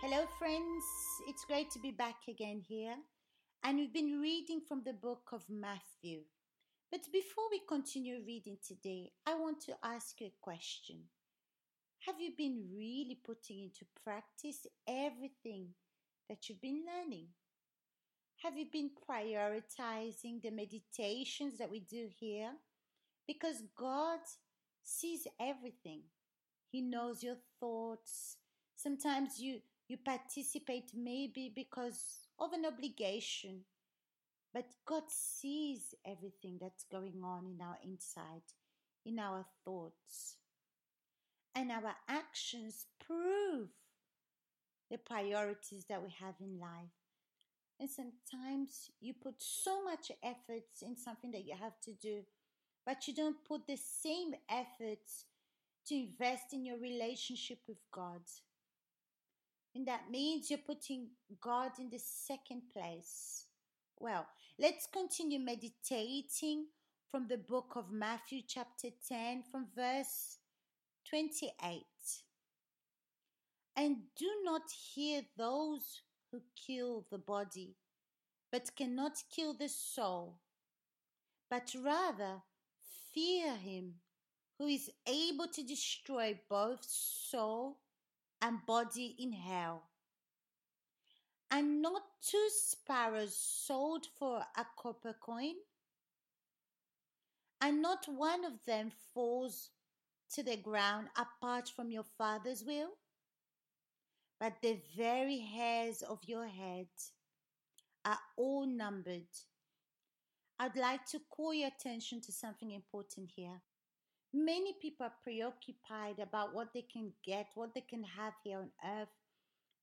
Hello, friends. It's great to be back again here. And we've been reading from the book of Matthew. But before we continue reading today, I want to ask you a question. Have you been really putting into practice everything that you've been learning? Have you been prioritizing the meditations that we do here? Because God sees everything. He knows your thoughts. Sometimes you, you participate maybe because of an obligation, but God sees everything that's going on in our inside, in our thoughts. And our actions prove the priorities that we have in life. And sometimes you put so much efforts in something that you have to do but you don't put the same efforts to invest in your relationship with God. And that means you're putting God in the second place. Well, let's continue meditating from the book of Matthew, chapter 10, from verse 28. And do not hear those who kill the body, but cannot kill the soul, but rather Fear him who is able to destroy both soul and body in hell. And not two sparrows sold for a copper coin? And not one of them falls to the ground apart from your Father's will? But the very hairs of your head are all numbered. I'd like to call your attention to something important here. Many people are preoccupied about what they can get, what they can have here on earth,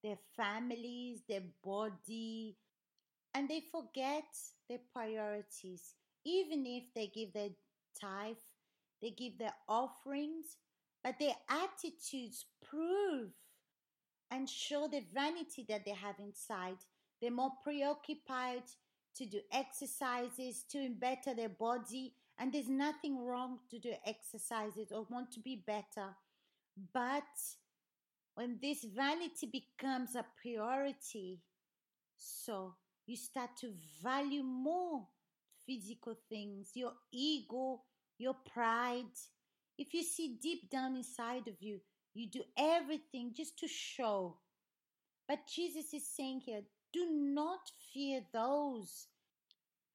their families, their body, and they forget their priorities. Even if they give their tithe, they give their offerings, but their attitudes prove and show the vanity that they have inside. They're more preoccupied to do exercises to better their body and there's nothing wrong to do exercises or want to be better but when this vanity becomes a priority so you start to value more physical things your ego your pride. If you see deep down inside of you you do everything just to show. But jesus is saying here do not fear those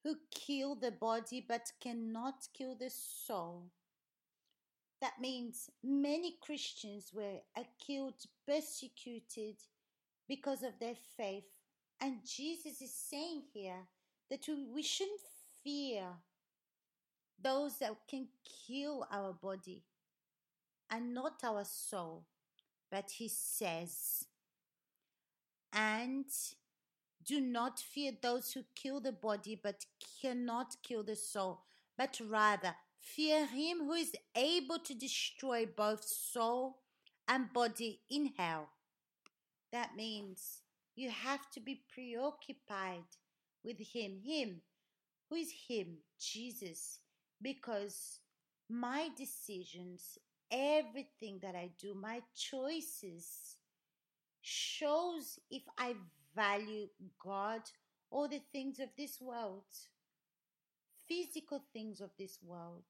who kill the body but cannot kill the soul. That means many Christians were killed, persecuted because of their faith. And Jesus is saying here that we shouldn't fear those that can kill our body and not our soul. But he says, and do not fear those who kill the body but cannot kill the soul, but rather fear him who is able to destroy both soul and body in hell. That means you have to be preoccupied with him. Him. Who is him? Jesus. Because my decisions, everything that I do, my choices, shows if I value God or the things of this world, physical things of this world.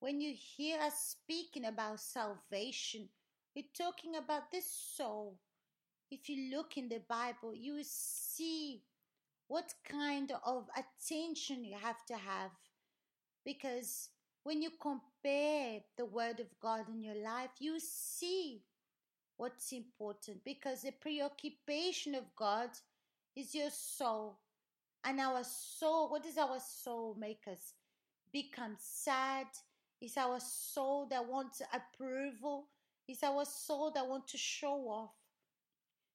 When you hear us speaking about salvation, we're talking about the soul. If you look in the Bible, you will see what kind of attention you have to have. Because when you compare the Word of God in your life, you see what's important because the preoccupation of God is your soul. And our soul, what does our soul make us? Become sad. It's our soul that wants approval. It's our soul that wants to show off.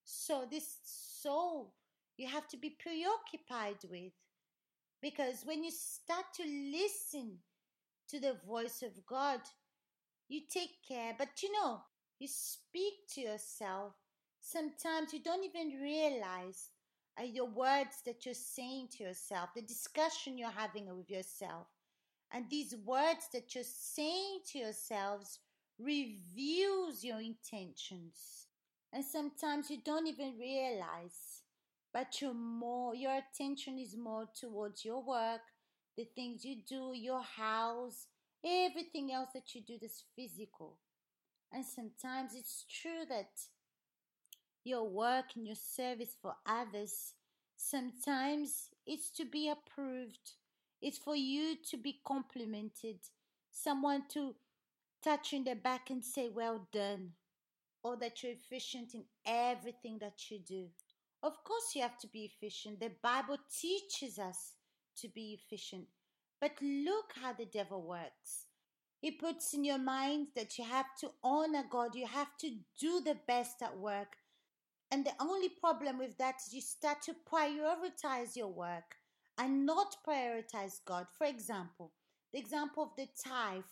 So, this soul you have to be preoccupied with. Because when you start to listen to the voice of God, you take care. But you know, you speak to yourself. Sometimes you don't even realize uh, your words that you're saying to yourself, the discussion you're having with yourself. And these words that you're saying to yourselves reveals your intentions. And sometimes you don't even realize, but you're more, your attention is more towards your work, the things you do, your house, everything else that you do that's physical. And sometimes it's true that your work and your service for others, sometimes it's to be approved, it's for you to be complimented, someone to touch you in the back and say, Well done, or that you're efficient in everything that you do. Of course, you have to be efficient. The Bible teaches us to be efficient. But look how the devil works. He puts in your mind that you have to honor God, you have to do the best at work. And the only problem with that is you start to prioritize your work and not prioritize God. For example, the example of the tithe,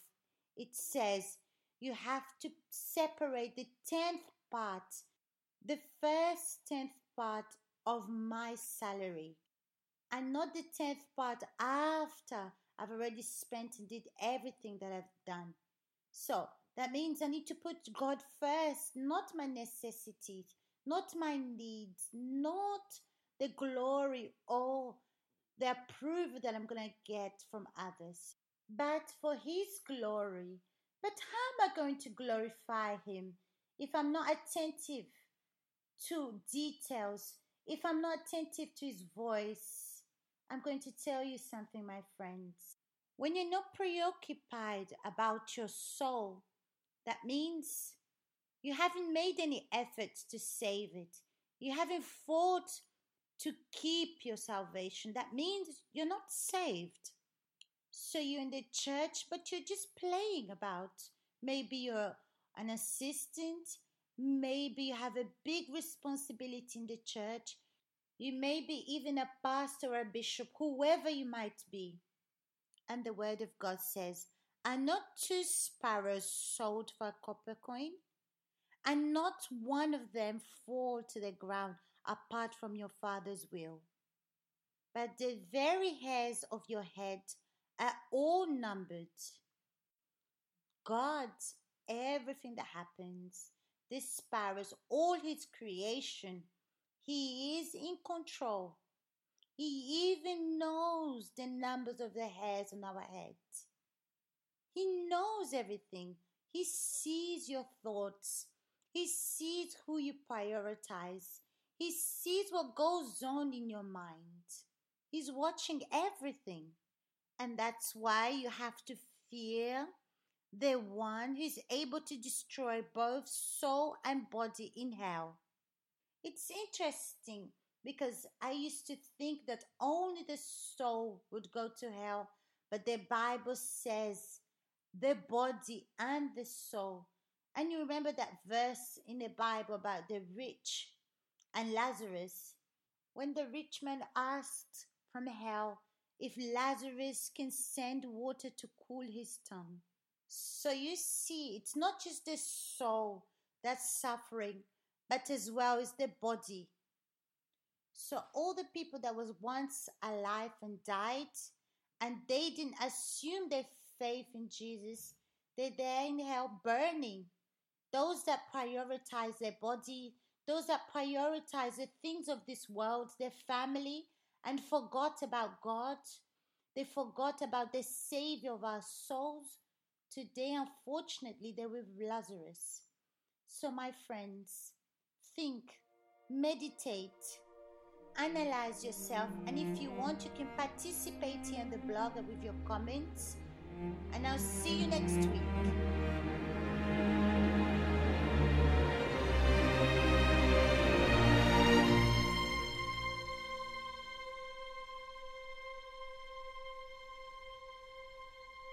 it says you have to separate the tenth part, the first tenth part of my salary, and not the tenth part after I've already spent and did everything that I've done. So that means I need to put God first, not my necessities, not my needs, not the glory or the approval that I'm going to get from others, but for His glory. But how am I going to glorify Him if I'm not attentive to details, if I'm not attentive to His voice? I'm going to tell you something, my friends. When you're not preoccupied about your soul, that means you haven't made any efforts to save it. You haven't fought to keep your salvation. That means you're not saved. So you're in the church, but you're just playing about. Maybe you're an assistant. Maybe you have a big responsibility in the church. You may be even a pastor or a bishop, whoever you might be. And the word of God says, Are not two sparrows sold for a copper coin? And not one of them fall to the ground apart from your Father's will. But the very hairs of your head are all numbered. God, everything that happens, the sparrows, all His creation, He is in control. He even knows the numbers of the hairs on our heads. He knows everything. He sees your thoughts. He sees who you prioritize. He sees what goes on in your mind. He's watching everything. And that's why you have to fear the one who's able to destroy both soul and body in hell. It's interesting because I used to think that only the soul would go to hell, but the Bible says the body and the soul. And you remember that verse in the Bible about the rich and Lazarus, when the rich man asked from hell if Lazarus can send water to cool his tongue. So you see, it's not just the soul that's suffering, but as well as the body. So all the people that was once alive and died, and they didn't assume their faith in Jesus, they're there in hell burning. Those that prioritize their body, those that prioritize the things of this world, their family, and forgot about God. They forgot about the Savior of our souls. Today, unfortunately, they're with Lazarus. So, my friends, think, meditate, analyze yourself, and if you want, you can participate here in the blog with your comments. And I'll see you next week.